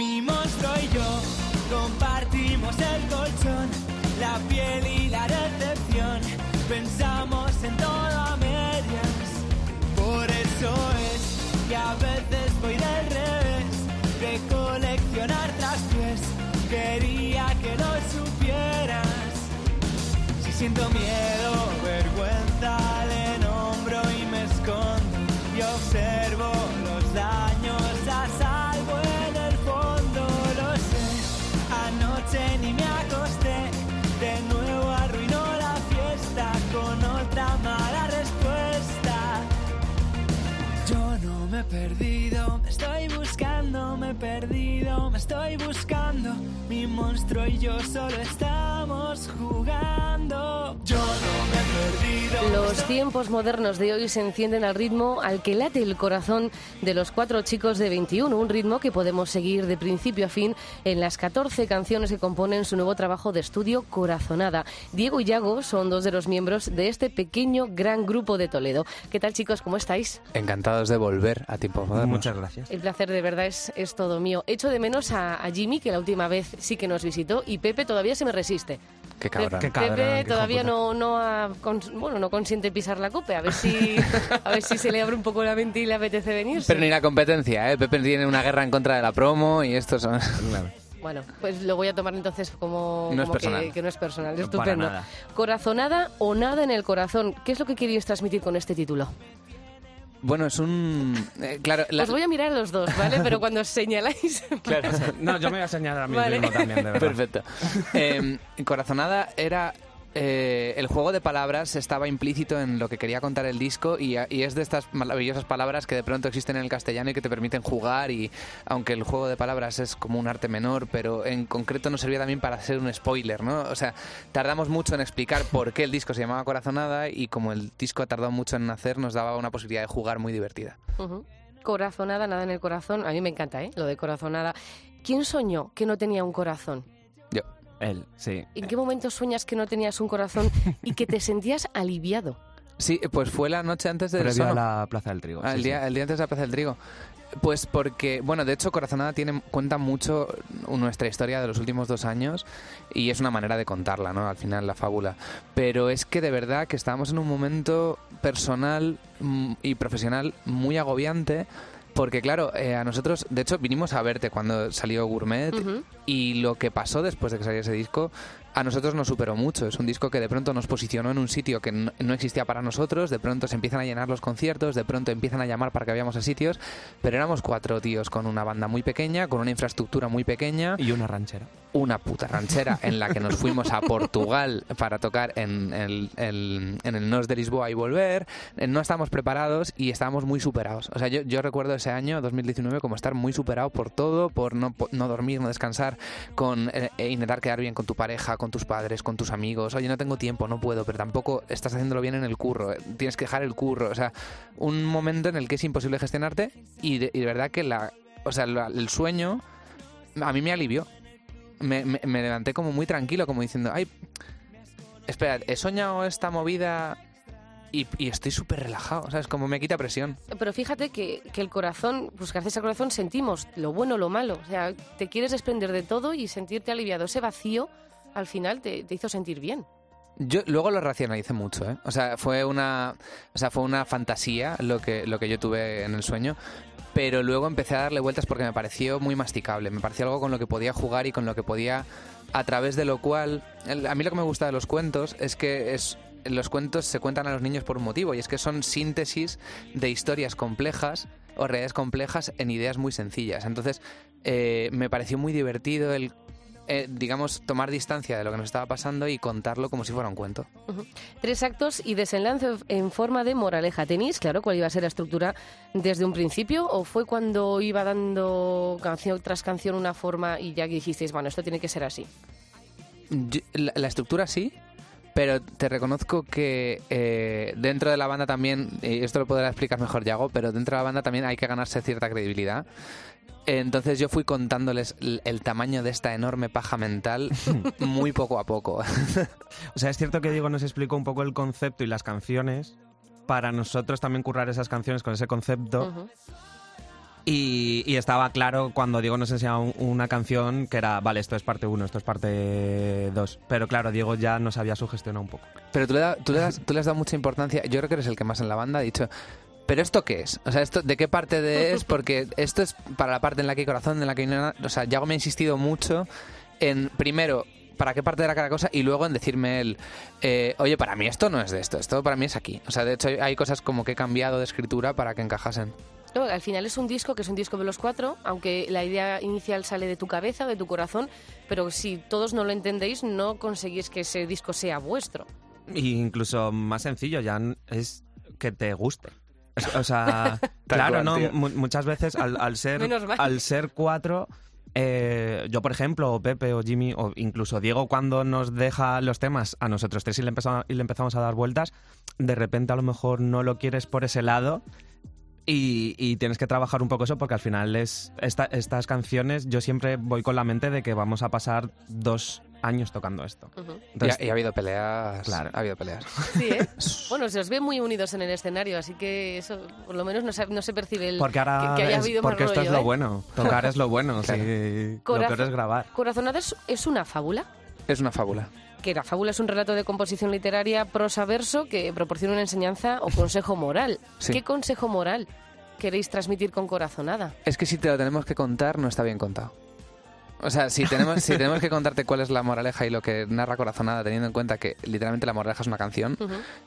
Mi monstruo y yo compartimos el colchón, la piel y la recepción. Pensamos en todo a medias. Por eso es que a veces voy del revés de coleccionar traspiés. Quería que lo supieras. Si siento miedo, perdido, estoy buscando, me he perdido, me estoy buscando. Mi monstruo y yo solo estamos jugando. Yo no me he perdido. Los tiempos modernos de hoy se encienden al ritmo al que late el corazón de los cuatro chicos de 21, un ritmo que podemos seguir de principio a fin en las 14 canciones que componen su nuevo trabajo de estudio Corazonada. Diego y Yago son dos de los miembros de este pequeño gran grupo de Toledo. ¿Qué tal chicos? ¿Cómo estáis? Encantados de volver a tiempos modernos. Muchas gracias. El placer de verdad es, es todo mío. Echo de menos a, a Jimmy, que la última vez sí que nos visitó, y Pepe todavía se me resiste. Qué cabrón. Pepe, Qué cabrón, Pepe qué todavía no, no, ha bueno, no consiente pisar la copa. A ver si a ver si se le abre un poco la mente y le apetece venirse. Pero ni la competencia, ¿eh? Pepe tiene una guerra en contra de la promo y estos son... Bueno, pues lo voy a tomar entonces como, No es como que- no es personal. Estupendo. nada. Corazonada o nada en el corazón. ¿Qué es lo que queríais transmitir con este título? Bueno, es un... eh, claro, la- Os voy a mirar a los dos, ¿vale? Pero cuando os señaláis... claro. No, yo me voy a señalar a mí Vale. mismo también, de verdad. Perfecto. Eh, Corazonada era... eh, el juego de palabras estaba implícito en lo que quería contar el disco y, es de estas maravillosas palabras que de pronto existen en el castellano y que te permiten jugar y aunque el juego de palabras es como un arte menor, pero en concreto nos servía también para hacer un spoiler, ¿no? O sea, tardamos mucho en explicar por qué el disco se llamaba Corazonada y como el disco ha tardado mucho en nacer, nos daba una posibilidad de jugar muy divertida. Corazonada, nada en el corazón. A mí me encanta, ¿eh? Lo de corazonada. ¿Quién soñó que no tenía un corazón? Yo. Él, sí. ¿En qué momento sueñas que no tenías un corazón y que te sentías aliviado? Sí, pues fue la noche antes del Previo a la Plaza del Trigo. Ah, sí, el, día, sí. el día antes de la Plaza del Trigo. Pues porque, bueno, de hecho Corazonada tiene, cuenta mucho nuestra historia de los últimos dos años y es una manera de contarla, ¿no? Al final, la fábula. Pero es que de verdad que estábamos en un momento personal mm, y profesional muy agobiante porque, claro, eh, a nosotros, de hecho, vinimos a verte cuando salió Gourmet y lo que pasó después de que saliera ese disco a nosotros nos superó mucho. Es un disco que de pronto nos posicionó en un sitio que no no existía para nosotros, de pronto se empiezan a llenar los conciertos, de pronto empiezan a llamar para que vayamos a sitios, pero éramos cuatro tíos con una banda muy pequeña, con una infraestructura muy pequeña, Y una ranchera. Una puta ranchera en la que nos fuimos a Portugal para tocar en el, el- de Lisboa y volver. Eh, No estábamos preparados y estábamos muy superados. O sea, yo, yo recuerdo ese año, 2019, como estar muy superado por todo, por no, no dormir, no descansar, con eh, eh, intentar quedar bien con tu pareja, con tus padres, con tus amigos. Oye, no tengo tiempo, no puedo, pero tampoco estás haciéndolo bien en el curro. eh, Tienes que dejar el curro. O sea, un momento en el que es imposible gestionarte y de, verdad que o sea, el sueño a mí me alivió me, me- levanté como muy tranquilo, como diciendo, ay, espera, he soñado esta movida y, estoy súper relajado, ¿sabes? Como me quita presión. Pero fíjate que, que el corazón, pues gracias al corazón sentimos lo bueno, lo malo. O sea, te quieres desprender de todo y sentirte aliviado. Ese vacío, al final, te hizo sentir bien. Yo luego lo racionalicé mucho, ¿eh? O sea, fue una, o sea, fue una fantasía lo que, lo que yo tuve en el sueño, pero luego empecé a darle vueltas porque me pareció muy masticable, me pareció algo con lo que podía jugar y con lo que podía, a través de lo cual, a mí lo que me gusta de los cuentos es que es los cuentos se cuentan a los niños por un motivo y es que son síntesis de historias complejas o realidades complejas en ideas muy sencillas. Entonces, eh, me pareció muy divertido el eh, digamos, tomar distancia de lo que nos estaba pasando y contarlo como si fuera un cuento. Tres actos y desenlace en forma de moraleja. ¿Tenéis claro cuál iba a ser la estructura desde un principio o fue cuando iba dando canción tras canción una forma y ya que dijisteis, bueno, esto tiene que ser así? Yo- la, la estructura sí, pero te reconozco que eh, dentro de la banda también, y esto lo podrá explicar mejor Yago, pero dentro de la banda también hay que ganarse cierta credibilidad. Entonces yo fui contándoles el, el tamaño de esta enorme paja mental muy poco a poco. O sea, es cierto que Diego nos explicó un poco el concepto y las canciones. Para nosotros también currar esas canciones con ese concepto. Ujú. Y, estaba claro cuando Diego nos enseñaba un- una canción que era, vale, esto es parte 1, esto es parte 2. Pero claro, Diego ya nos había sugestionado un poco. Pero tú le, da- tú, le das- tú le has dado mucha importancia. Yo creo que eres el que más en la banda ha dicho. ¿Pero esto qué es? O sea, esto, ¿de qué parte de es? Porque esto es para la parte en la que hay corazón, en la que hay nada. O sea, Yago me ha insistido mucho en, primero, para qué parte era cada cosa y luego en decirme él, eh, oye, para mí esto no es de esto, esto para mí es aquí. O sea, de hecho hay cosas como que he cambiado de escritura para que encajasen. No, al final es un disco que es un disco de los cuatro, aunque la idea inicial sale de tu cabeza, de tu corazón, pero si todos no lo entendéis, no conseguís que ese disco sea vuestro. Y incluso más sencillo, ya es que te guste. O sea, claro, ¿no? muchas veces al, al ser, al ser cuatro, eh, yo por ejemplo, o Pepe o Jimmy, o incluso Diego cuando nos deja los temas a nosotros tres y le, empezamos, y le empezamos a dar vueltas, de repente a lo mejor no lo quieres por ese lado. Y, y tienes que trabajar un poco eso porque al final es esta- estas canciones yo siempre voy con la mente de que vamos a pasar dos años tocando esto. Y Entonces, ha, y ha habido peleas. Claro. Ha habido peleas. Sí, ¿eh? Bueno, se os ve muy unidos en el escenario, así que eso por lo menos no se, no se percibe el Porque ahora que, que haya es- habido más porque esto es lo ¿eh? bueno. Tocar es lo bueno. Claro. sí. Lo peor es grabar. Corazonada es, es una fábula, Es una fábula. Que la fábula es un relato de composición literaria prosa-verso que proporciona una enseñanza o consejo moral. Sí. ¿Qué consejo moral queréis transmitir con Corazonada? Es que si te lo tenemos que contar, no está bien contado. O sea, si tenemos, si tenemos que contarte cuál es la moraleja y lo que narra Corazonada, teniendo en cuenta que literalmente la moraleja es una canción,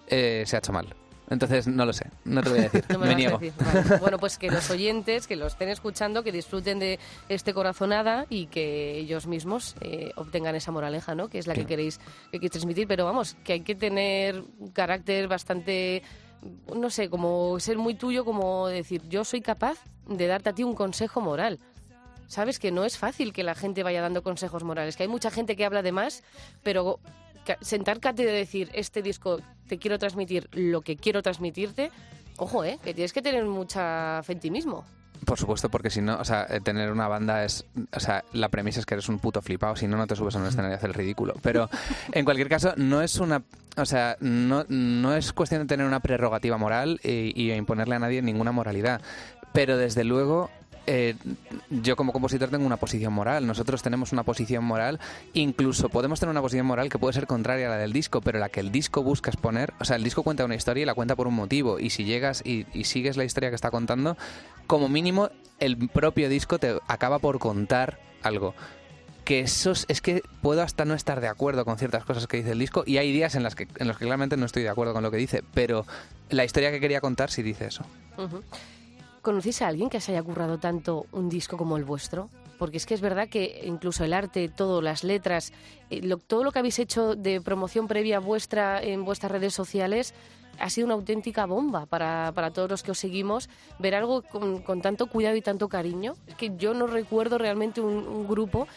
eh, se ha hecho mal. Entonces, no lo sé, no te voy a decir, No me niego. decir. Vale. Bueno, pues que los oyentes, que lo estén escuchando, que disfruten de este corazonada y que ellos mismos eh, obtengan esa moraleja, ¿no? Que es la que queréis, que queréis transmitir. Pero vamos, que hay que tener un carácter bastante, no sé, como ser muy tuyo, como decir, yo soy capaz de darte a ti un consejo moral. Sabes que no es fácil que la gente vaya dando consejos morales, que hay mucha gente que habla de más, pero sentar cátedra y decir, este disco te quiero transmitir lo que quiero transmitirte, ojo, ¿eh? Que tienes que tener mucha fe en ti mismo. Por supuesto, porque si no, o sea, eh, tener una banda es, o sea, la premisa es que eres un puto flipado, si no, no te subes a un escenario a hacer el ridículo. Pero, en cualquier caso, no es una, o sea, no, no es cuestión de tener una prerrogativa moral y, y imponerle a nadie ninguna moralidad. Pero, desde luego, eh, yo como compositor tengo una posición moral, nosotros tenemos una posición moral, incluso podemos tener una posición moral que puede ser contraria a la del disco, pero la que el disco busca exponer, o sea, el disco cuenta una historia y la cuenta por un motivo, y si llegas y, y sigues la historia que está contando, como mínimo el propio disco te acaba por contar algo. Que eso es, que puedo hasta no estar de acuerdo con ciertas cosas que dice el disco y hay días en, las que, en los que claramente no estoy de acuerdo con lo que dice, pero la historia que quería contar sí dice eso. Ujú. ¿Conocéis a alguien que se haya currado tanto un disco como el vuestro? Porque es que es verdad que incluso el arte, todo, las letras, eh, lo- todo lo que habéis hecho de promoción previa vuestra en vuestras redes sociales ha sido una auténtica bomba para, para todos los que os seguimos. Ver algo con, con tanto cuidado y tanto cariño. Es que yo no recuerdo realmente un, un grupo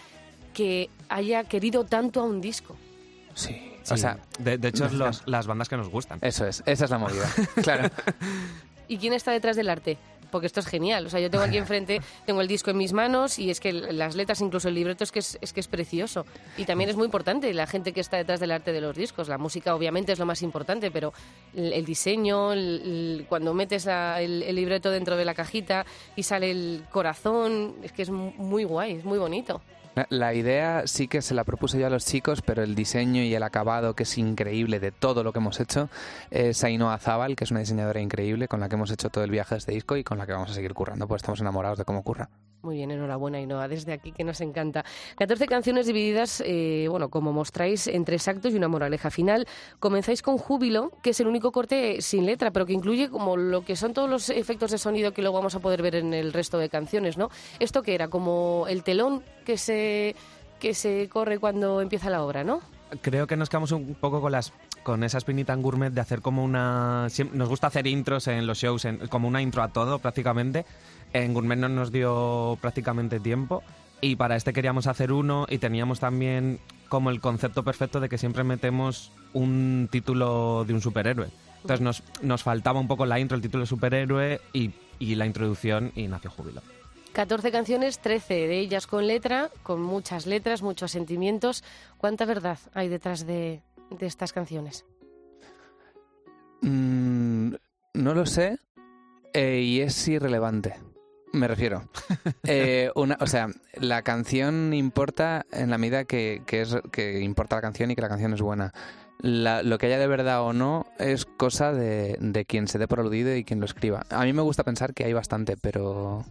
que haya querido tanto a un disco. Sí. Sí. O sea, de, de hecho, es los- las bandas que nos gustan. eso es, esa es la movida. claro. ¿Y quién está detrás del arte? Porque esto es genial. O sea, yo tengo aquí enfrente, tengo el disco en mis manos y es que las letras, incluso el libreto, es que es, es que es precioso. Y también es muy importante la gente que está detrás del arte de los discos. La música, obviamente, es lo más importante, pero el, el diseño, el- el- cuando metes la- el, libreto dentro de la cajita y sale el corazón, es que es mu- muy guay, es muy bonito. La- idea sí que se la propuse yo a los chicos, pero el diseño y el acabado, que es increíble de todo lo que hemos hecho, es Ainhoa Zabal, que es una diseñadora increíble con la que hemos hecho todo el viaje de este disco y con la que vamos a seguir currando, pues estamos enamorados de cómo curra. Muy bien, enhorabuena, Ainhoa, desde aquí que nos encanta. 14 canciones divididas, eh, bueno, como mostráis, en tres actos y una moraleja final. Comenzáis con Júbilo, que es el único corte sin letra, pero que incluye como lo que son todos los efectos de sonido que luego vamos a poder ver en el resto de canciones, ¿no? Esto que era como el telón que se, que se corre cuando empieza la obra, ¿no? Creo que nos quedamos un poco con las con esa espinita en gourmet de hacer como una... Nos gusta hacer intros en los shows, en- como una intro a todo prácticamente. En gourmet no nos dio prácticamente tiempo y para este queríamos hacer uno y teníamos también como el concepto perfecto de que siempre metemos un título de un superhéroe. Entonces nos, nos faltaba un poco la intro, el título de superhéroe y, y la introducción y nació Júbilo. 14 canciones, 13 de ellas con letra, con muchas letras, muchos sentimientos. ¿Cuánta verdad hay detrás de, de estas canciones? Mm, no lo sé eh, y es irrelevante. Me refiero. Eh, una, o sea, la canción importa en la medida que, que, es, que importa la canción y que la canción es buena. La- lo que haya de verdad o no es cosa de, de quien se dé por aludido y quien lo escriba. A mí me gusta pensar que hay bastante, pero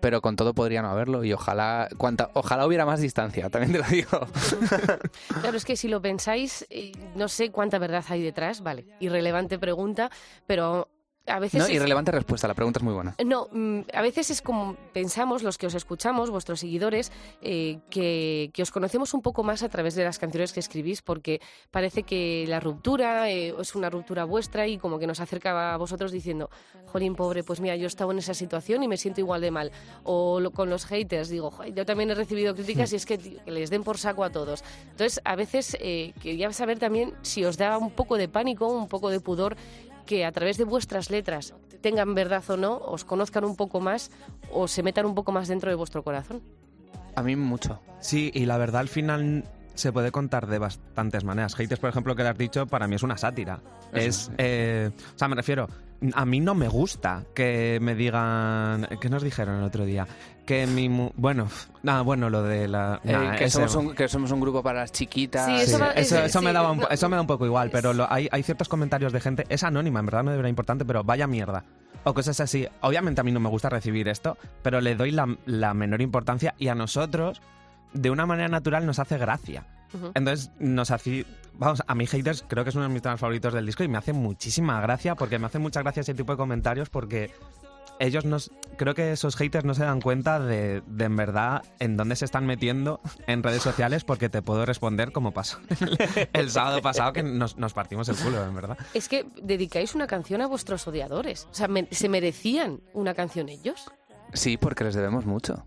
pero con todo podría no haberlo y ojalá cuanta, ojalá hubiera más distancia, también te lo digo. Claro, es que si lo pensáis, eh, no sé cuánta verdad hay detrás, vale, irrelevante pregunta, pero a veces... No, es- irrelevante respuesta, la pregunta es muy buena. No, mm, a veces es como pensamos, los que os escuchamos, vuestros seguidores, eh, que, que os conocemos un poco más a través de las canciones que escribís, porque parece que la ruptura eh, es una ruptura vuestra y como que nos acerca a vosotros diciendo, jolín, pobre, pues mira, yo he estado en esa situación y me siento igual de mal. O lo- con los haters, digo, "Joder, yo también he recibido críticas y es que, tío, que les den por saco a todos. Entonces, a veces eh, quería saber también si os da un poco de pánico, un poco de pudor que a través de vuestras letras tengan verdad o no, os conozcan un poco más o se metan un poco más dentro de vuestro corazón. A mí mucho. Sí, y la verdad al final se puede contar de bastantes maneras. Haters, por ejemplo, que le has dicho, para mí es una sátira. Es- eh, o sea, me refiero, a mí no me gusta que me digan, ¿qué nos dijeron el otro día? Que mi, mu- bueno, nada, bueno, lo de la, Eh, que, ese- somos un, que somos un grupo para las chiquitas. Sí, Sí, Eso va- eso, ese- eso me daba un, po- no, eso me da un poco igual, pero lo- hay, hay ciertos comentarios de gente, es anónima, en verdad no debería importante, pero vaya mierda. O cosas así. Obviamente a mí no me gusta recibir esto, pero le doy la, la menor importancia y a nosotros, de una manera natural, nos hace gracia. Entonces, nos hace. Vamos, a mí Haters creo que es uno de mis temas favoritos del disco y me hace muchísima gracia porque me hace mucha gracia ese tipo de comentarios porque ellos nos. Creo que esos haters no se dan cuenta de, de en verdad en dónde se están metiendo en redes sociales porque te puedo responder como pasó el sábado pasado que nos, nos partimos el culo, en verdad. Es que dedicáis una canción a vuestros odiadores. O sea, me- ¿se merecían una canción ellos? Sí, porque les debemos mucho.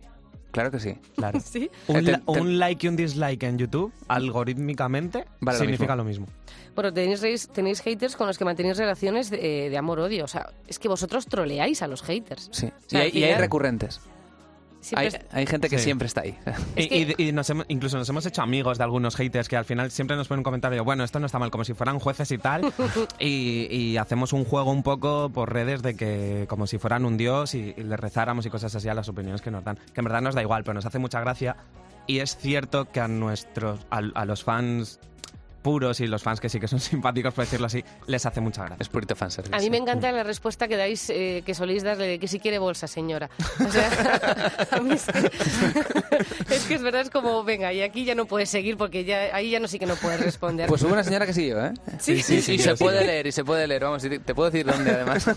Claro que sí. Claro. Sí. Un, Eh, te- la- te- un like y un dislike en YouTube, algorítmicamente, Vale lo significa lo mismo. Bueno, tenéis, tenéis haters con los que mantenéis relaciones de, de amor-odio. O sea, es que vosotros troleáis a los haters. Sí. sea, y, hay, y recurrentes. Hay, gente que Sí. siempre está ahí. Es Y, que- y- y nos hemos- incluso nos hemos hecho amigos de algunos haters que al final siempre nos ponen un comentario, bueno, esto no está mal, como si fueran jueces y tal, y, y hacemos un juego un poco por redes de que como si fueran un dios y, y les rezáramos y cosas así a las opiniones que nos dan, que en verdad nos da igual, pero nos hace mucha gracia y es cierto que a nuestros, a, a los fans puros y los fans que sí que son simpáticos, por decirlo así, les hace mucha gracia. Es purito fanservice. A mí me encanta la respuesta que dais, eh, que soléis darle de que si quiere bolsa, señora. O sea, a mí es que, es que es verdad, es como, venga, y aquí ya no puedes seguir porque ya ahí ya no sí que no puedes responder. Pues hubo una señora que siguió, ¿eh? Sí, sí, sí, y sí, se sí. puede leer, y se puede leer. Vamos, te te puedo decir dónde, además.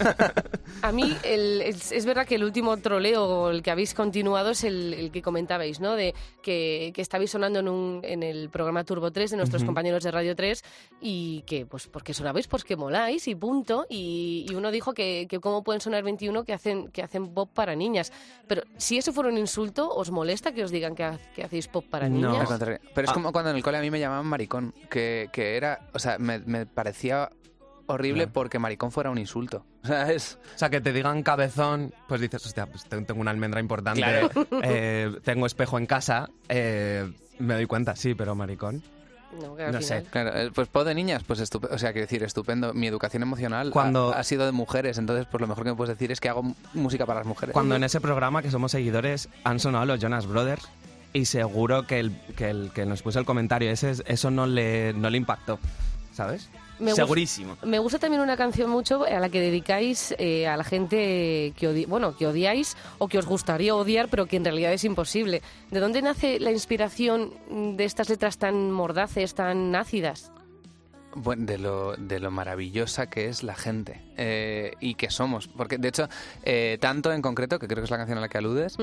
A mí el- es, es verdad que el último troleo, el que habéis continuado, es el, el que comentabais, ¿no? De que, que estabais sonando en, un, en el programa Turbo 3 de nuestros compañeros de Radio 3 y que, pues, porque sonabais, pues que moláis y punto. Y, y uno dijo que, que cómo pueden sonar 21 que hacen, que hacen pop para niñas. Pero si eso fuera un insulto, ¿os molesta que os digan que, ha- que hacéis pop para No. Al niñas? contrario. Pero es Ah. como cuando en el cole a mí me llamaban maricón, que, que era, o sea, me, me parecía horrible Claro. porque maricón fuera un insulto. O sea, es... O sea, que te digan cabezón, pues dices, hostia, pues te- tengo una almendra importante, Claro. eh, tengo espejo en casa, eh, me doy cuenta, sí, pero maricón. No, sé. Claro, eh, pues pod de niñas, pues estupendo. O sea, quiero decir, estupendo. Mi educación emocional Cuando- ha, ha sido de mujeres, entonces pues lo mejor que me puedes decir es que hago música para las mujeres. Cuando en ese programa, que somos seguidores, han sonado los Jonas Brothers y seguro que el que, el, que nos puso el comentario ese, eso no le, no le impactó, ¿sabes? Me gust- Segurísimo. Me gusta también una canción mucho a la que dedicáis eh, a la gente que odi- bueno que odiáis o que os gustaría odiar, pero que en realidad es imposible. ¿De dónde nace la inspiración de estas letras tan mordaces, tan ácidas? Bueno, de lo, de lo maravillosa que es la gente eh, y que somos. Porque, de hecho, eh, tanto en concreto, que creo que es la canción a la que aludes,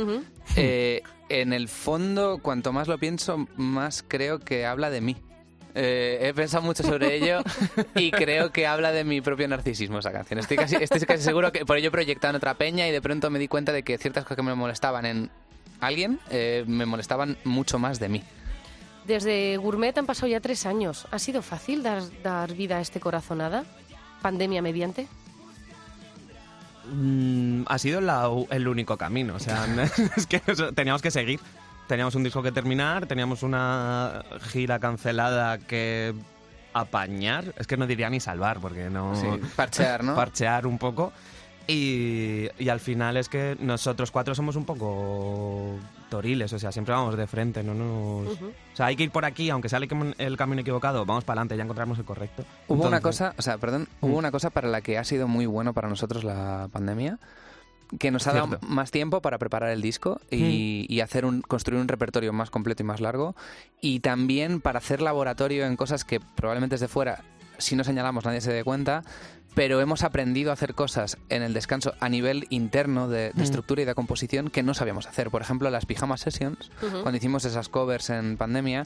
eh, en el fondo, cuanto más lo pienso, más creo que habla de mí. Eh, he pensado mucho sobre ello y creo que habla de mi propio narcisismo esa canción. Estoy casi, estoy casi seguro que por ello he proyectado en otra peña y de pronto me di cuenta de que ciertas cosas que me molestaban en alguien eh, me molestaban mucho más de mí. Desde Gourmet han pasado ya tres años. ¿Ha sido fácil dar, dar vida a este corazonada? ¿Pandemia mediante? Mm, ha sido la el único camino, o sea, es que eso- teníamos que seguir. Teníamos un disco que terminar, teníamos una gira cancelada que apañar, es que no diría ni salvar, porque no... Sí, parchear, ¿no? parchear un poco. Y, y al final es que nosotros cuatro somos un poco toriles, o sea, siempre vamos de frente, no nos... Ujú. O sea, hay que ir por aquí, aunque sale el cam- el camino equivocado, vamos para adelante, ya encontramos el correcto. Hubo una Entonces- cosa, o sea, perdón, Mm. hubo una cosa para la que ha sido muy bueno para nosotros la pandemia, que nos ha dado Cierto. más tiempo para preparar el disco y, y hacer un, construir un repertorio más completo y más largo, y también para hacer laboratorio en cosas que probablemente desde fuera, si no señalamos, nadie se dé cuenta, pero hemos aprendido a hacer cosas en el descanso a nivel interno de, de Mm. estructura y de composición que no sabíamos hacer. Por ejemplo, las pijama sessions, cuando hicimos esas covers en pandemia,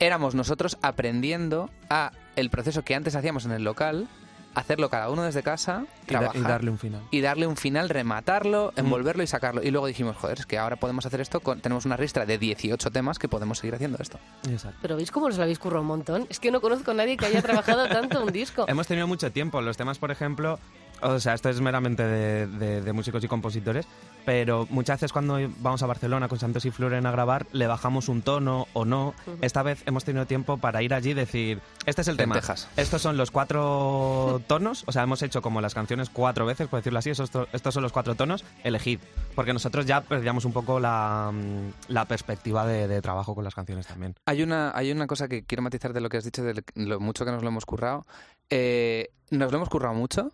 éramos nosotros aprendiendo a el proceso que antes hacíamos en el local, hacerlo cada uno desde casa, Y, da- trabajar y darle un final. y darle un final, rematarlo, Mm. envolverlo y sacarlo. Y luego dijimos, joder, es que ahora podemos hacer esto, con, tenemos una ristra de 18 temas que podemos seguir haciendo esto. Exacto. Pero ¿veis cómo os lo habéis currado un montón? Es que no conozco a nadie que haya trabajado tanto un disco. Hemos tenido mucho tiempo. Los temas, por ejemplo, o sea, esto es meramente de, de- de músicos y compositores, pero muchas veces cuando vamos a Barcelona con Santos y Floren a grabar, le bajamos un tono o no. Esta vez hemos tenido tiempo para ir allí y decir, este es el tema. Estos son los cuatro tonos, o sea, hemos hecho como las canciones cuatro veces, por decirlo así, estos, estos son los cuatro tonos, elegid. Porque nosotros ya perdíamos un poco la, mm, la perspectiva de, de trabajo con las canciones también. Hay una, hay una cosa que quiero matizar de lo que has dicho, de lo mucho que nos lo hemos currado. Eh, nos lo hemos currado mucho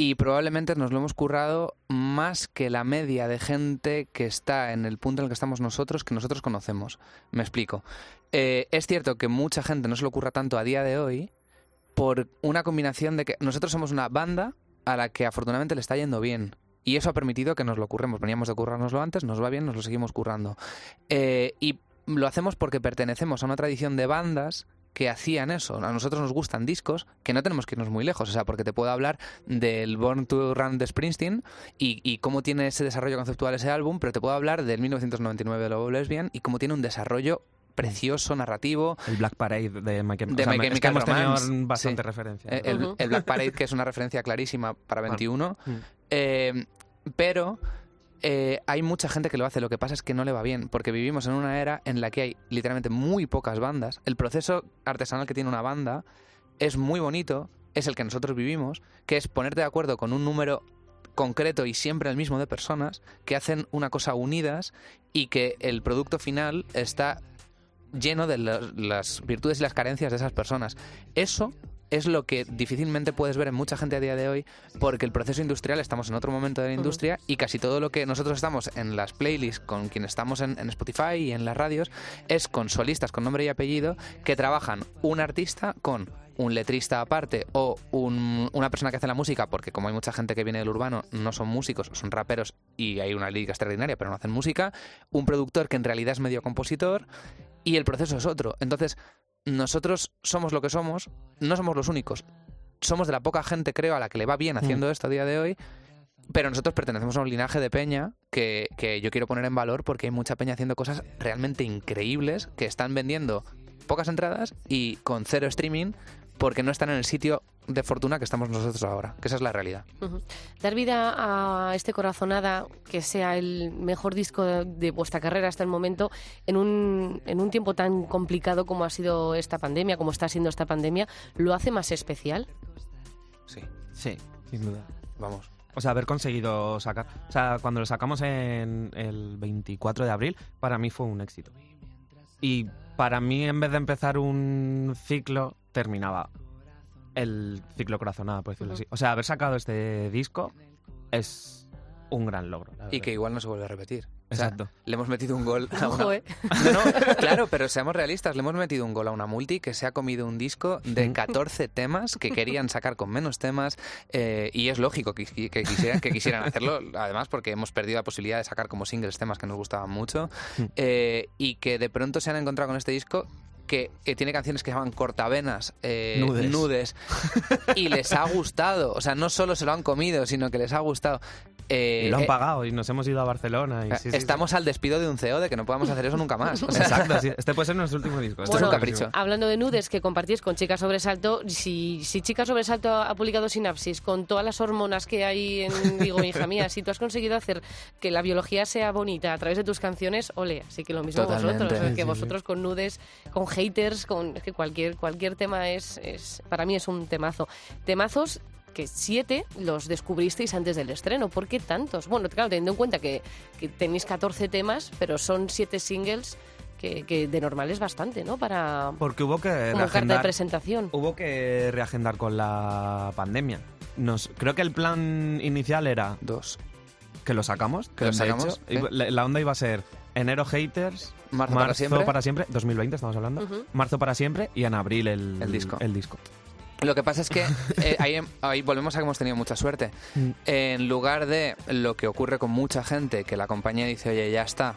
y probablemente nos lo hemos currado más que la media de gente que está en el punto en el que estamos nosotros, que nosotros conocemos. Me explico. Eh, es cierto que mucha gente no se lo ocurra tanto a día de hoy por una combinación de que nosotros somos una banda a la que afortunadamente le está yendo bien. Y eso ha permitido que nos lo curremos. Veníamos de currárnoslo antes, nos va bien, nos lo seguimos currando. Eh, y lo hacemos porque pertenecemos a una tradición de bandas que hacían eso. A nosotros nos gustan discos que no tenemos que irnos muy lejos. O sea, porque te puedo hablar del Born to Run de Springsteen y, y cómo tiene ese desarrollo conceptual ese álbum, pero te puedo hablar del 1999 de Love Lesbian y cómo tiene un desarrollo precioso, narrativo, El Black Parade de Chem- De o sea, es que hemos tenido bastante sí. referencia. El, Black Parade, que es una referencia clarísima para Bueno. 21. Mm. Eh, pero eh, hay mucha gente que lo hace. Lo que pasa es que no le va bien, porque vivimos en una era en la que hay literalmente muy pocas bandas. El proceso artesanal que tiene una banda es muy bonito, es el que nosotros vivimos, que es ponerte de acuerdo con un número concreto y siempre el mismo de personas que hacen una cosa unidas y que el producto final está lleno de las, las virtudes y las carencias de esas personas. Eso es lo que difícilmente puedes ver en mucha gente a día de hoy porque el proceso industrial estamos en otro momento de la industria y casi todo lo que nosotros estamos en las playlists con quien estamos en, en Spotify y en las radios es con solistas con nombre y apellido que trabajan un artista con un letrista aparte o un- una persona que hace la música, porque como hay mucha gente que viene del urbano, no son músicos, son raperos y hay una lírica extraordinaria, pero no hacen música, un productor que en realidad es medio compositor y el proceso es otro. Entonces, nosotros somos lo que somos, no somos los únicos. Somos de la poca gente, creo, a la que le va bien haciendo esto a día de hoy, pero nosotros pertenecemos a un linaje de peña que, que yo quiero poner en valor porque hay mucha peña haciendo cosas realmente increíbles que están vendiendo pocas entradas y con cero streaming porque no están en el sitio de fortuna que estamos nosotros ahora, que esa es la realidad. Dar vida a este Corazonada, que sea el mejor disco de, de vuestra carrera hasta el momento, en un, en un tiempo tan complicado como ha sido esta pandemia, como está siendo esta pandemia, ¿lo hace más especial? Sí, Sí, sin duda. vamos. O sea, haber conseguido sacar... O sea, cuando lo sacamos en el 24 de abril, para mí fue un éxito. Y para mí, en vez de empezar un ciclo, terminaba el ciclo corazonada, por decirlo así. O sea, haber sacado este disco es un gran logro. Y que igual no se vuelve a repetir. O sea, Exacto. le hemos metido un gol a. No, no, claro, pero seamos realistas, le hemos metido un gol a una multi que se ha comido un disco de Mm. 14 temas que querían sacar con menos temas eh, y es lógico que, que quisieran, que quisieran hacerlo, además porque hemos perdido la posibilidad de sacar como singles temas que nos gustaban mucho eh, y que de pronto se han encontrado con este disco que eh, tiene canciones que se llaman cortavenas, eh, Nudes. nudes, y les ha gustado. O sea, no solo se lo han comido, sino que les ha gustado. Eh, Y lo han eh, pagado y nos hemos ido a Barcelona. Y sí, sí, sí. Estamos al despido de un CEO de que no podamos hacer eso nunca más. O sea, Exacto, sí. Este puede ser nuestro último disco. Esto es un Bueno, capricho. Hablando de nudes que compartís con Chica Sobresalto, si, si Chica Sobresalto ha publicado Sinapsis con todas las hormonas que hay en, digo, hija mía, si tú has conseguido hacer que la biología sea bonita a través de tus canciones, ole, así que lo mismo Totalmente. vosotros, es que sí, vosotros con nudes, con haters, con es que cualquier, cualquier tema es, es, para mí es un temazo. Temazos que siete los descubristeis antes del estreno. ¿Por qué tantos? Bueno, claro, teniendo en cuenta que, que tenéis 14 temas, pero son siete singles que, que de normal es bastante, ¿no? Para Porque hubo que como carta de reagendar, presentación. hubo que reagendar con la pandemia. Nos, creo que el plan inicial era Dos. que lo sacamos. Que lo sacamos, hecho, la, la onda iba a ser enero haters, Marzo para siempre. para siempre, 2020 estamos hablando, marzo para siempre y en abril el, El disco. El disco. Lo que pasa es que eh, ahí, ahí volvemos a que hemos tenido mucha suerte. Mm. En lugar de lo que ocurre con mucha gente, que la compañía dice, oye, ya está,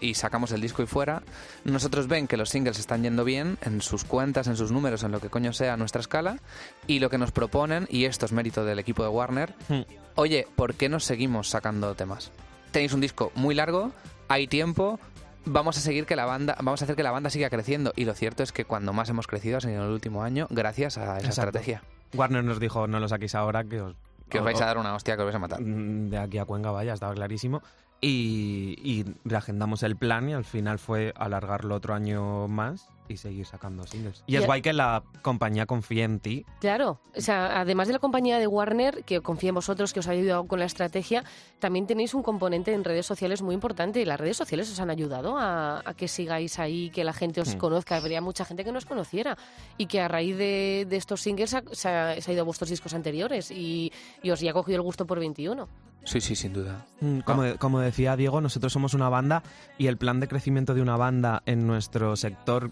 y sacamos el disco y fuera, nosotros ven que los singles están yendo bien en sus cuentas, en sus números, en lo que coño sea a nuestra escala, y lo que nos proponen, y esto es mérito del equipo de Warner, Mm. oye, ¿por qué no seguimos sacando temas? Tenéis un disco muy largo, hay tiempo, vamos a seguir que la banda, vamos a hacer que la banda siga creciendo. Y lo cierto es que cuando más hemos crecido ha sido en el último año, gracias a esa Exacto. estrategia. Warner nos dijo, no lo saquéis ahora, que os, Que os vais a dar una hostia que os vais a matar. Mm, de aquí a Cuenca, vaya, estaba clarísimo. Y, y reagendamos el plan y al final fue alargarlo otro año más y seguir sacando singles. Y es Ya- guay que la compañía confíe en ti. Claro, o sea, además de la compañía de Warner, que confía en vosotros, que os ha ayudado con la estrategia, también tenéis un componente en redes sociales muy importante. Las redes sociales os han ayudado a, a que sigáis ahí, que la gente os Hmm. conozca. Habría mucha gente que no os conociera y que a raíz de, de estos singles ha- se ha, se ha ido a vuestros discos anteriores y, y os ya ha cogido el gusto por 21. Sí, sí, sin duda. Mm, Como, como decía Diego, nosotros somos una banda y el plan de crecimiento de una banda en nuestro sector,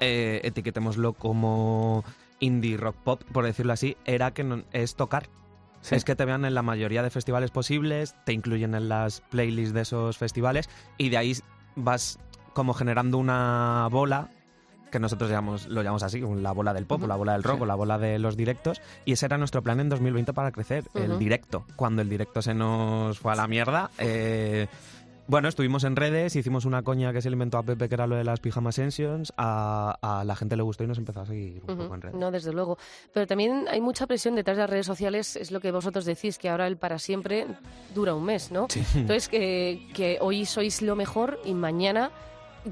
eh, etiquetémoslo como indie rock pop, por decirlo así, era que no- es tocar. Sí. Es que te vean en la mayoría de festivales posibles, te incluyen en las playlists de esos festivales y de ahí vas como generando una bola que nosotros llamamos, lo llamamos así, la bola del pop, o la bola del rock, Sí. o la bola de los directos, y ese era nuestro plan en 2020 para crecer, el directo. Cuando el directo se nos fue a la mierda, eh, bueno, estuvimos en redes, hicimos una coña que se inventó a Pepe, que era lo de las pijama sessions, a, a la gente le gustó y nos empezó a seguir un poco en redes. No, desde luego. Pero también hay mucha presión detrás de las redes sociales, es lo que vosotros decís, que ahora el para siempre dura un mes, ¿no? Sí. Entonces, que, que hoy sois lo mejor y mañana,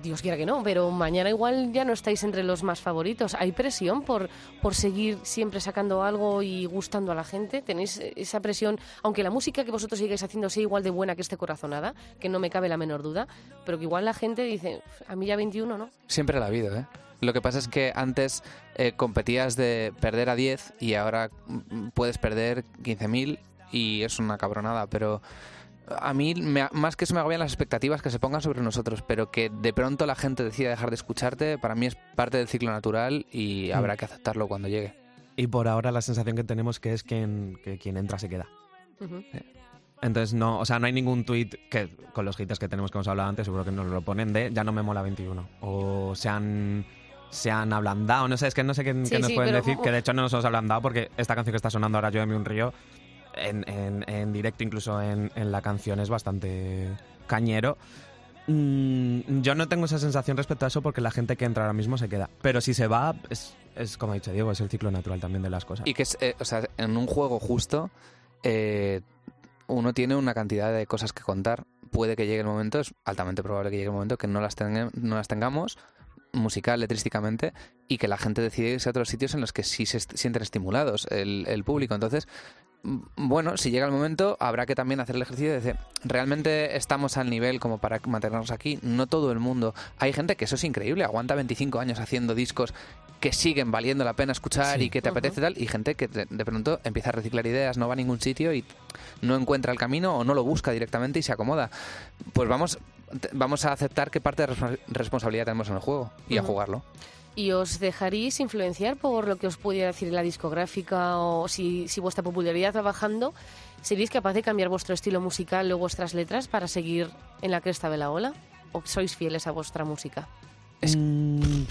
Dios quiera que no, pero mañana igual ya no estáis entre los más favoritos. ¿Hay presión por, por seguir siempre sacando algo y gustando a la gente? ¿Tenéis esa presión, aunque la música que vosotros sigáis haciendo sea igual de buena que este corazonada, que no me cabe la menor duda, pero que igual la gente dice, a mí ya 21, ¿no? Siempre la ha habido, ¿eh? Lo que pasa es que antes eh, competías de perder a 10 y ahora mm, puedes perder 15.000 y es una cabronada, pero a mí me- más que eso me agobian las expectativas que se pongan sobre nosotros, pero que de pronto la gente decida dejar de escucharte, para mí es parte del ciclo natural y Mm. habrá que aceptarlo cuando llegue. Y por ahora la sensación que tenemos que es quien, que quien entra se queda. Entonces, no, o sea, no hay ningún tweet que con los haters que tenemos que hemos hablado antes, seguro que nos lo ponen de ya no me mola 21. O se han, se han ablandado, no sé, es que no sé qué, Sí, qué nos sí, pueden pero- decir, que de hecho no nos hemos ablandado porque esta canción que está sonando ahora, Yo de mi un río, en, directo, incluso en, la canción, es bastante cañero. Mm, yo no tengo esa sensación respecto a eso porque la gente que entra ahora mismo se queda. Pero si se va, es, como ha dicho Diego, es el ciclo natural también de las cosas. Y que es, eh, o sea, en un juego justo, eh, uno tiene una cantidad de cosas que contar. Puede que llegue el momento, es altamente probable que llegue el momento que no las, tenga- no las tengamos, musical, letrísticamente, y que la gente decide irse a otros sitios en los que sí se sienten estimulados el, el público. Entonces, bueno, si llega el momento, habrá que también hacer el ejercicio de decir, realmente estamos al nivel como para mantenernos aquí. No todo el mundo. Hay gente que eso es increíble, aguanta 25 años haciendo discos que siguen valiendo la pena escuchar Sí. y que te apetece tal, y gente que de, de pronto empieza a reciclar ideas, no va a ningún sitio y no encuentra el camino o no lo busca directamente y se acomoda. Pues vamos, vamos a aceptar que parte de respo- responsabilidad tenemos en el juego y a jugarlo. ¿Y os dejaréis influenciar por lo que os pudiera decir la discográfica o si, si vuestra popularidad va bajando? ¿Seréis capaz de cambiar vuestro estilo musical o vuestras letras para seguir en la cresta de la ola? ¿O sois fieles a vuestra música? Es- Mm,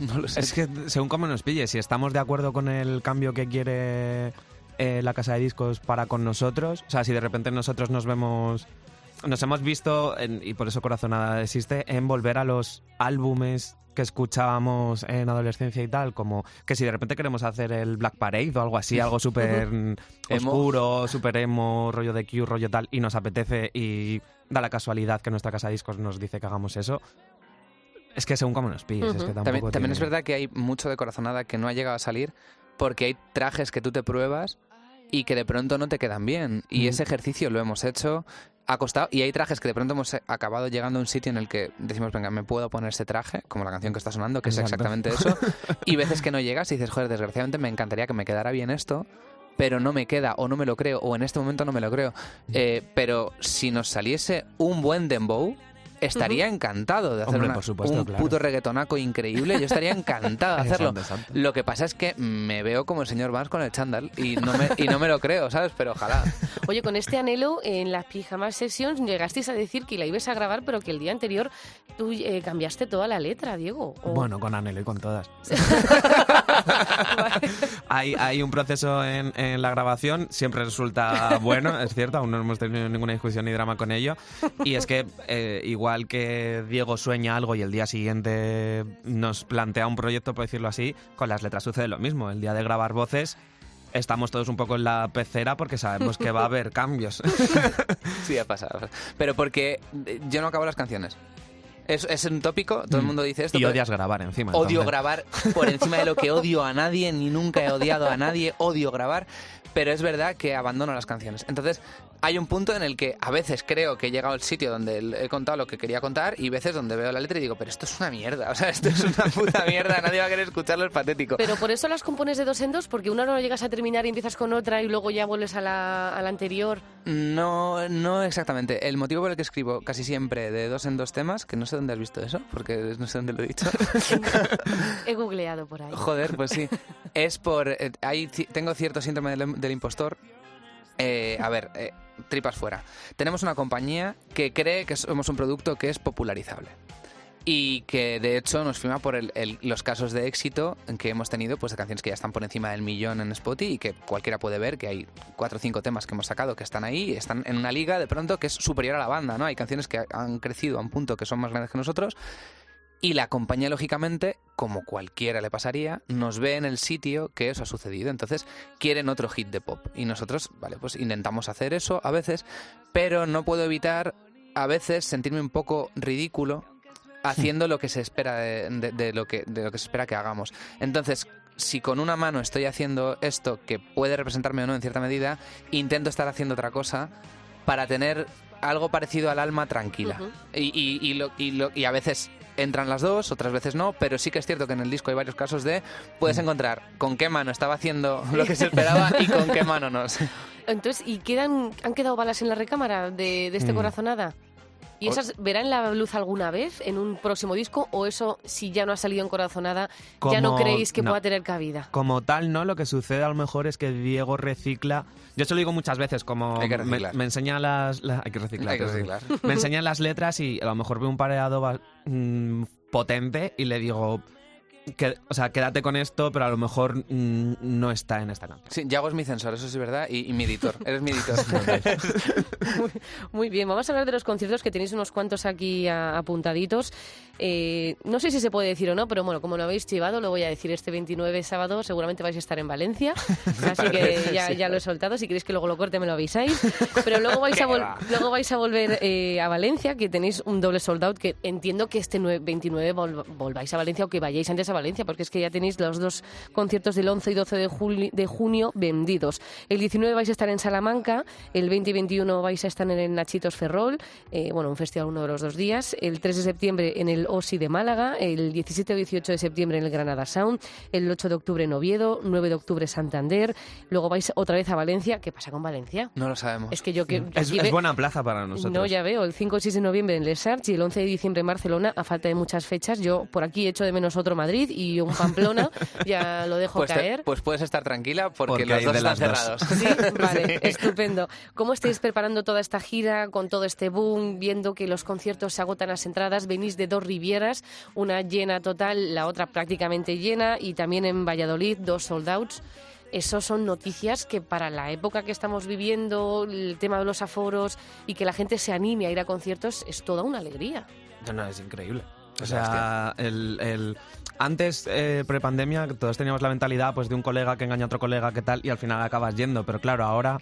No lo sé. Es que según cómo nos pille, si estamos de acuerdo con el cambio que quiere eh, la casa de discos para con nosotros, o sea, si de repente nosotros nos vemos, nos hemos visto, en- y por eso Corazonada existe, en volver a los álbumes que escuchábamos en adolescencia y tal, como que si de repente queremos hacer el Black Parade o algo así, algo súper oscuro, súper emo, rollo de Q, rollo tal, y nos apetece y da la casualidad que nuestra casa de discos nos dice que hagamos eso, es que según cómo nos pilles, es Ujú. que tampoco También, también es verdad que hay mucho de corazonada que no ha llegado a salir porque hay trajes que tú te pruebas y que de pronto no te quedan bien. Y Mm. ese ejercicio lo hemos hecho, ha costado, y hay trajes que de pronto hemos acabado llegando a un sitio en el que decimos, venga, me puedo poner este traje, como la canción que está sonando, que Exacto. es exactamente eso, y veces que no llegas y dices, joder, desgraciadamente me encantaría que me quedara bien esto, pero no me queda, o no me lo creo, o en este momento no me lo creo. Eh, pero si nos saliese un buen dembow, estaría encantado de hacer Hombre, una- por supuesto, un claro. puto reggaetonaco increíble. Yo estaría encantado de hacerlo. Lo que pasa es que me veo como el señor Vance con el chándal y no me, y no me lo creo, ¿sabes? Pero ojalá. Oye, con este anhelo, en las Pijamas Sessions llegasteis a decir que la ibas a grabar, pero que el día anterior tú eh, cambiaste toda la letra, Diego. ¿o? Bueno, con Anhelo y con todas. hay, hay un proceso en, en la grabación, siempre resulta bueno, es cierto, aún no hemos tenido ninguna discusión ni drama con ello. Y es que eh, igual que Diego sueña algo y el día siguiente nos plantea un proyecto, por decirlo así, con las letras sucede lo mismo. El día de grabar voces estamos todos un poco en la pecera porque sabemos que va a haber cambios. Sí, ha pasado. Pero porque eh, yo no acabo las canciones. Es, es un tópico, todo el mundo dice esto. y pero odias grabar encima. Odio entonces. grabar por encima de lo que odio a nadie, ni nunca he odiado a nadie, odio grabar, pero es verdad que abandono las canciones. Entonces, hay un punto en el que a veces creo que he llegado al sitio donde he contado lo que quería contar y veces donde veo la letra y digo, pero esto es una mierda, o sea, esto es una puta mierda, nadie va a querer escucharlo, es patético. Pero por eso las compones de dos en dos, porque una no la llegas a terminar y empiezas con otra y luego ya vuelves a la, a la anterior. No, no exactamente. El motivo por el que escribo casi siempre de dos en dos temas, que no sé dónde has visto eso, porque no sé dónde lo he dicho. He googleado por ahí. Joder, pues sí. Es por. eh, hay tengo cierto síndrome del, del impostor. Eh, a ver, eh, tripas fuera. Tenemos una compañía que cree que somos un producto que es popularizable. Y que de hecho nos firma por el- los casos de éxito que hemos tenido, pues de canciones que ya están por encima del millón en Spotify y que cualquiera puede ver que hay cuatro o cinco temas que hemos sacado que están ahí están en una liga de pronto que es superior a la banda, ¿no? Hay canciones que han crecido a un punto que son más grandes que nosotros y la compañía, lógicamente, como cualquiera le pasaría, nos ve en el sitio que eso ha sucedido. Entonces, quieren otro hit de pop. Y nosotros, vale, pues intentamos hacer eso a veces, pero no puedo evitar a veces sentirme un poco ridículo haciendo lo que se espera de, de- de lo que de lo que se espera que hagamos. Entonces, si con una mano estoy haciendo esto que puede representarme o no en cierta medida, intento estar haciendo otra cosa para tener algo parecido al alma tranquila. Y, y- y lo- y lo- y a veces entran las dos, otras veces no, pero sí que es cierto que en el disco hay varios casos de puedes encontrar con qué mano estaba haciendo lo que se esperaba y con qué mano no. Entonces, ¿y quedan, han quedado balas en la recámara de, de este Mm. corazonada? ¿Y esas verán la luz alguna vez en un próximo disco? ¿O eso, si ya no ha salido en corazonada, ya no creéis que no. pueda tener cabida? Como tal, ¿no? Lo que sucede a lo mejor es que Diego recicla. Yo se lo digo muchas veces, como Hay que me, reciclar. me enseña las. la- hay que reciclar. Hay que sí, sí. reciclar. Me enseñan las letras y a lo mejor veo un pareado mm, potente y le digo. Que, o sea, quédate con esto, pero a lo mejor mm, no está en esta canción. Sí, Yago es mi censor, eso sí es verdad, y, y mi editor. Eres mi editor. Muy bien, vamos a hablar de los conciertos que tenéis unos cuantos aquí a- apuntaditos. Eh, no sé si se puede decir o no, pero bueno, como lo habéis llevado, lo voy a decir este 29 sábado, seguramente vais a estar en Valencia, así que ya, ya lo he soltado, si queréis que luego lo corte me lo avisáis, pero luego vais a, vol- luego vais a volver eh, a Valencia, que tenéis un doble sold out, que entiendo que este nue- 29 vol- volváis a Valencia o que vayáis antes a Valencia, porque es que ya tenéis los dos conciertos del 11 y 12 de, juli- de junio vendidos. El 19 vais a estar en Salamanca, el 20 y 21 vais a estar en el Nachitos Ferrol, eh, bueno, un festival uno de los dos días, el 3 de septiembre en el OSI de Málaga, el 17 o 18 de septiembre en el Granada Sound, el 8 de octubre en Oviedo, 9 de octubre Santander, luego vais otra vez a Valencia. ¿Qué pasa con Valencia? No lo sabemos. Es que yo que... Es, es buena plaza para nosotros. no, ya veo, el 5 y 6 de noviembre en Les Arts y el 11 de diciembre en Barcelona, a falta de muchas fechas. Yo por aquí echo de menos otro Madrid y un Pamplona, ya lo dejo Pues, te- caer. pues puedes estar tranquila porque, Porque los hay dos de están las cerrados. dos. Sí, vale, estupendo. ¿Cómo estáis preparando toda esta gira con todo este boom, viendo que los conciertos se agotan las entradas? Venís de dos Rivieras, una llena total, la otra prácticamente llena, y también en Valladolid dos sold outs. Esos son noticias que para la época que estamos viviendo, el tema de los aforos y que la gente se anime a ir a conciertos, es toda una alegría. No, no, es increíble. O sea, el, el- antes, eh, prepandemia, todos teníamos la mentalidad pues, de un colega que engaña a otro colega, que tal, y al final acabas yendo. Pero claro, ahora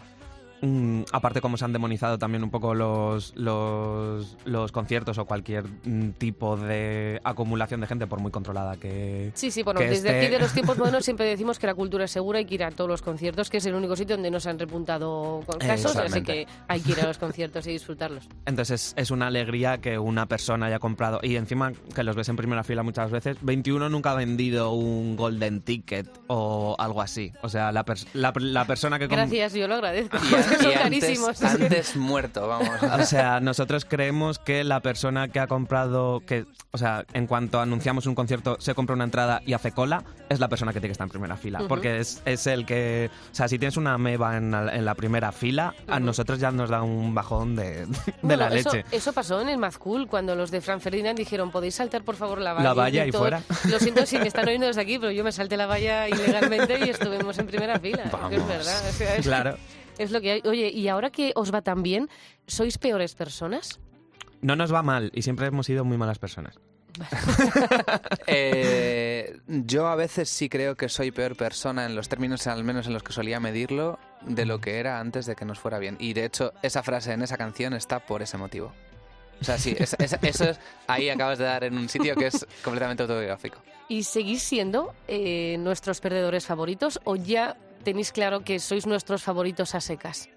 mm, aparte como se han demonizado también un poco los, los, los conciertos o cualquier mm, tipo de acumulación de gente, por muy controlada que Sí, sí, bueno, desde esté- aquí de los tiempos modernos siempre decimos que la cultura es segura, hay que ir a todos los conciertos, que es el único sitio donde no se han repuntado con casos, así que hay que ir a los conciertos y disfrutarlos. Entonces es, es una alegría que una persona haya comprado y encima que los ves en primera fila muchas veces. 21 nunca ha vendido un golden ticket o algo así. O sea, la, pers- la, la persona que... Gracias, yo lo agradezco. Son carísimos. antes, antes muerto, vamos. O sea, nosotros creemos que la persona que ha comprado, que, o sea, en cuanto anunciamos un concierto, se compra una entrada y hace cola, es la persona que tiene que estar en primera fila. Porque es, es el que, o sea, si tienes una meba en la, en la primera fila, a nosotros ya nos da un bajón de, de Bueno, la eso, leche. Eso pasó en el Mad Cool, cuando los de Fran Ferdinand dijeron, podéis saltar por favor la valla. La valla y todo- fuera. Lo siento si me están oyendo desde aquí, pero yo me salté la valla ilegalmente y estuvimos en primera fila. Es que es Vamos. verdad. o sea, es, Claro. Es lo que hay. Oye, y ahora que os va tan bien, ¿sois peores personas? No nos va mal y siempre hemos sido muy malas personas. Eh, yo a veces sí creo que soy peor persona en los términos, al menos en los que solía medirlo, de lo que era antes de que nos fuera bien. Y de hecho, esa frase en esa canción está por ese motivo. O sea, sí, es- es- eso es, ahí acabas de dar en un sitio que es completamente autobiográfico. ¿Y seguís siendo eh, nuestros perdedores favoritos o ya tenéis claro que sois nuestros favoritos a secas?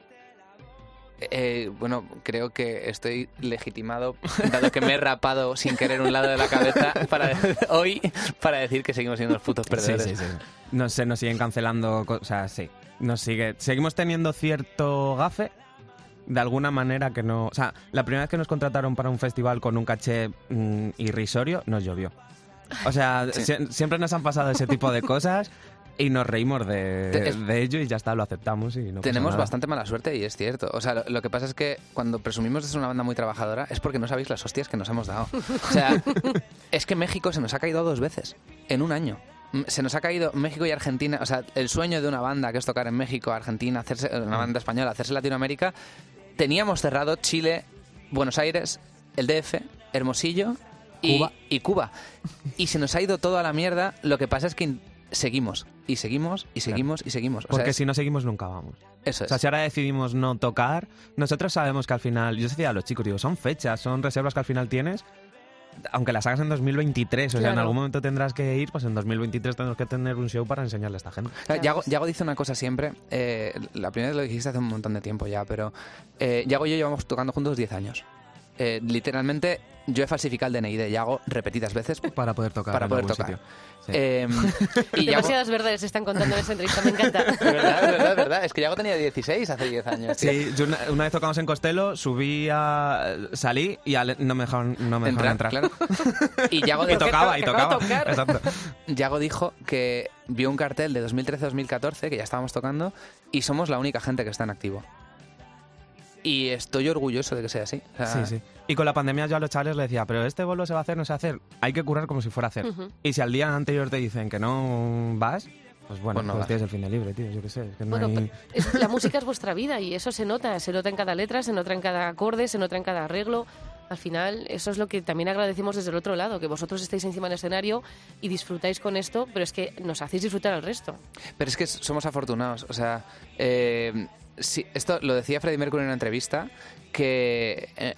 Eh, bueno, creo que estoy legitimado, dado que me he rapado sin querer un lado de la cabeza para hoy, para decir que seguimos siendo los putos perdedores. Sí, sí, sí. Nos, se nos siguen cancelando, co- o sea, sí. Nos sigue, seguimos teniendo cierto gafe, de alguna manera que no... O sea, la primera vez que nos contrataron para un festival con un caché mm, irrisorio, nos llovió. O sea, Sí. siempre nos han pasado ese tipo de cosas y nos reímos de, Te- es- de ello y ya está, lo aceptamos y no pasa Tenemos nada. bastante mala suerte y es cierto. O sea, lo, lo que pasa es que cuando presumimos de ser una banda muy trabajadora es porque no sabéis las hostias que nos hemos dado. O sea, es que México se nos ha caído dos veces en un año. Mm, Se nos ha caído México y Argentina. O sea, el sueño de una banda que es tocar en México, Argentina, hacerse una banda española, hacerse Latinoamérica. Teníamos cerrado Chile, Buenos Aires, el DF, Hermosillo y Cuba. y Cuba. Y se nos ha ido todo a la mierda. Lo que pasa es que seguimos y seguimos y seguimos y seguimos. O sea, Porque es- si no seguimos nunca vamos. eso O es. sea, si ahora decidimos no tocar, nosotros sabemos que al final, yo decía a los chicos, digo, son fechas, son reservas que al final tienes, aunque las hagas en 2023, o sea, en algún momento tendrás que ir, pues en 2023 tenemos que tener un show para enseñarle a esta gente. Claro, Yago, Yago dice una cosa siempre, eh, la primera vez lo dijiste hace un montón de tiempo ya, pero eh, Yago y yo llevamos tocando juntos 10 años. Eh, literalmente, yo he falsificado el DNI de Yago repetidas veces. Para poder tocar. Para poder tocar. sitio. Sí. Eh, y Yago, Demasiadas verdades se están contando en esta entrevista, me encanta. es verdad, es verdad, es verdad. Es que Yago tenía 16 hace 10 años. tío. Sí, yo una, una vez tocamos en Costello, subí a... salí y al- no me dejaron, no me dejaron entrar. claro. Y Yago, Y dijo- tocaba, y Que de tocaba. Exacto. Yago dijo que vio un cartel de 2013-2014, que ya estábamos tocando, y somos la única gente que está en activo. Y estoy orgulloso de que sea así. O sea, Sí, sí. Y con la pandemia yo a los chavales les decía, pero este bolo se va a hacer, no se va a hacer. Hay que curar como si fuera a hacer. Ujú. Y si al día anterior te dicen que no vas, pues bueno, Pues no pues tienes el fin de libre, tío. Yo qué sé. es que no Bueno, hay- es- la música es vuestra vida y eso se nota, se nota en cada letra, se nota en cada acorde, se nota en cada arreglo. Al final, eso es lo que también agradecemos desde el otro lado, que vosotros estáis encima del escenario y disfrutáis con esto, pero es que nos hacéis disfrutar al resto. Pero es que somos afortunados. O sea, eh, sí, esto lo decía Freddie Mercury en una entrevista, que eh,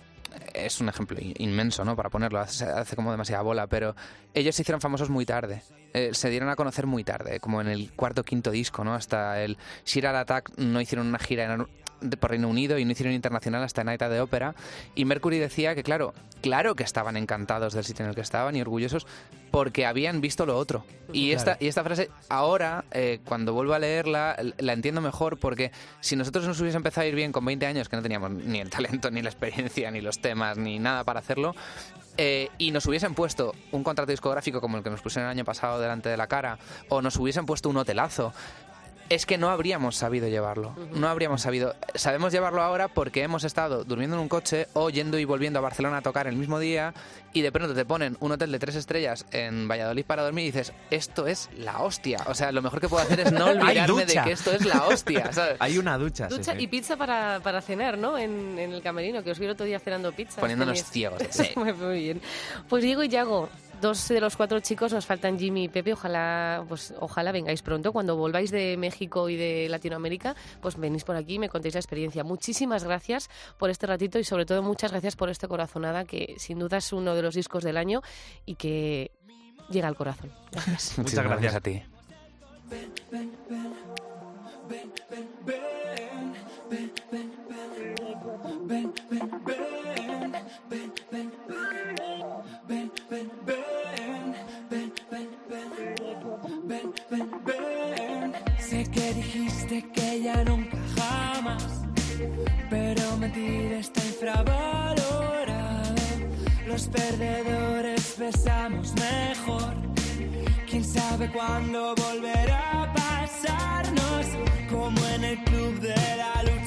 es un ejemplo in- inmenso, ¿no? Para ponerlo, hace, como demasiada bola, pero ellos se hicieron famosos muy tarde. Eh, se dieron a conocer muy tarde, como en el cuarto quinto disco, ¿no? Hasta el Sheer Attack no hicieron una gira de- por Reino Unido y no hicieron internacional hasta Night at the Opera. Y Mercury decía que, claro, claro que estaban encantados del sitio en el que estaban y orgullosos porque habían visto lo otro. Y, esta, y esta frase, ahora, eh, cuando vuelvo a leerla, la entiendo mejor porque si nosotros nos hubiese empezado a ir bien con 20 años, que no teníamos ni el talento, ni la experiencia, ni los temas, ni nada para hacerlo, eh, y nos hubiesen puesto un contrato discográfico como el que nos pusieron el año pasado delante de la cara, o nos hubiesen puesto un hotelazo, es que no habríamos sabido llevarlo. No habríamos sabido. Sabemos llevarlo ahora porque hemos estado durmiendo en un coche o yendo y volviendo a Barcelona a tocar el mismo día y de pronto te ponen un hotel de tres estrellas en Valladolid para dormir y dices, esto es la hostia. O sea, lo mejor que puedo hacer es no olvidarme de que esto es la hostia. ¿sabes? Hay una ducha, Ducha sí. y pizza para, para cenar, ¿no? En, en el camerino, que os vi el otro día cenando pizza. Poniéndonos Tenéis- ciegos. Sí, muy bien. Pues Diego y Yago, dos de los cuatro chicos nos faltan Jimmy y Pepe. Ojalá, pues, ojalá vengáis pronto. Cuando volváis de México y de Latinoamérica, pues venís por aquí y me contéis la experiencia. Muchísimas gracias por este ratito y sobre todo muchas gracias por este corazonada que sin duda es uno de los discos del año y que llega al corazón. Gracias. Muchas gracias a ti. Sé que dijiste que ya nunca jamás, pero mentir está infravalorado. Los perdedores besamos mejor. Quién sabe cuándo volverá a pasarnos, como en el club de la verás.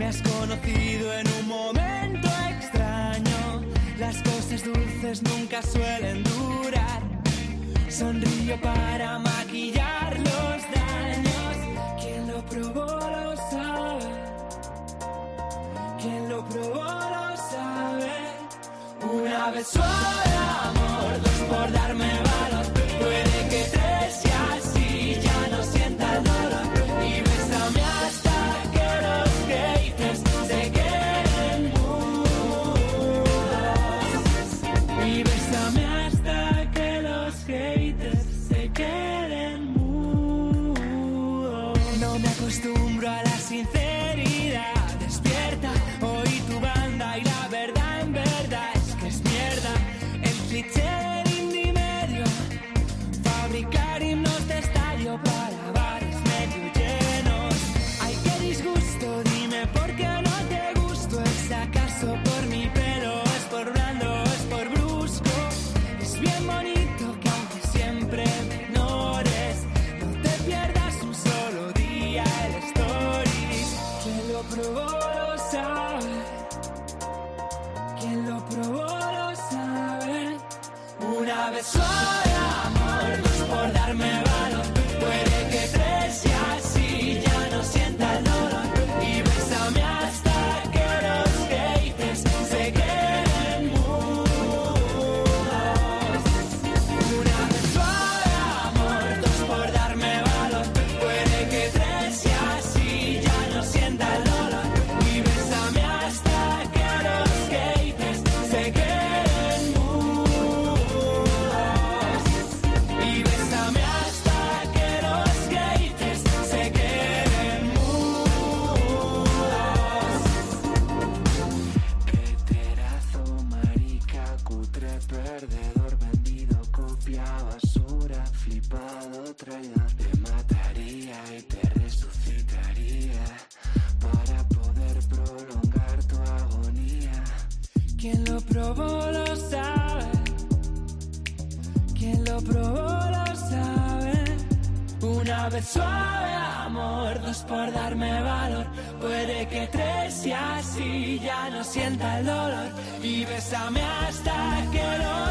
Me has conocido en un momento extraño. Las cosas dulces nunca suelen durar. Sonrío para maquillar los daños. Quien lo probó lo sabe. Quien lo probó lo sabe. Una vez suave amor, dos por darme El darme valor. Puede que tres y así ya no sienta el dolor. Y bésame hasta que se